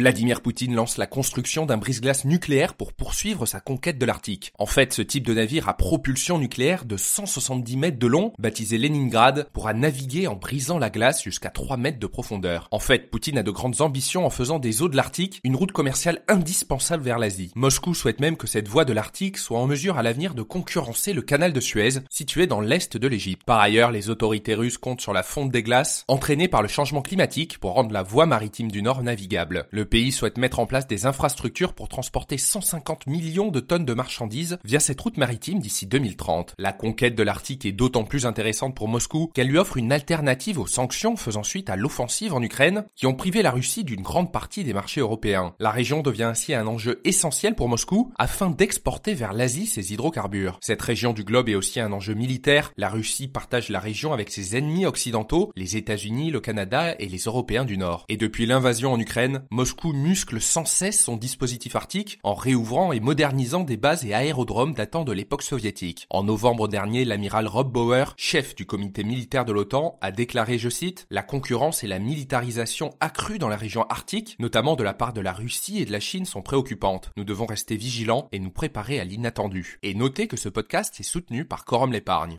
Vladimir Poutine lance la construction d'un brise-glace nucléaire pour poursuivre sa conquête de l'Arctique. En fait, ce type de navire à propulsion nucléaire de 170 mètres de long, baptisé Leningrad, pourra naviguer en brisant la glace jusqu'à 3 mètres de profondeur. En fait, Poutine a de grandes ambitions en faisant des eaux de l'Arctique une route commerciale indispensable vers l'Asie. Moscou souhaite même que cette voie de l'Arctique soit en mesure à l'avenir de concurrencer le canal de Suez, situé dans l'est de l'Égypte. Par ailleurs, les autorités russes comptent sur la fonte des glaces, entraînée par le changement climatique pour rendre la voie maritime du Nord navigable. Le pays souhaite mettre en place des infrastructures pour transporter 150 millions de tonnes de marchandises via cette route maritime d'ici 2030. La conquête de l'Arctique est d'autant plus intéressante pour Moscou qu'elle lui offre une alternative aux sanctions faisant suite à l'offensive en Ukraine qui ont privé la Russie d'une grande partie des marchés européens. La région devient ainsi un enjeu essentiel pour Moscou afin d'exporter vers l'Asie ses hydrocarbures. Cette région du globe est aussi un enjeu militaire. La Russie partage la région avec ses ennemis occidentaux, les États-Unis, le Canada et les Européens du Nord. Et depuis l'invasion en Ukraine, Moscou muscle sans cesse son dispositif arctique en réouvrant et modernisant des bases et aérodromes datant de l'époque soviétique. En novembre dernier, l'amiral Rob Bauer, chef du comité militaire de l'OTAN, a déclaré, je cite, la concurrence et la militarisation accrue dans la région arctique, notamment de la part de la Russie et de la Chine, sont préoccupantes. Nous devons rester vigilants et nous préparer à l'inattendu. Et notez que ce podcast est soutenu par Quorum l'épargne.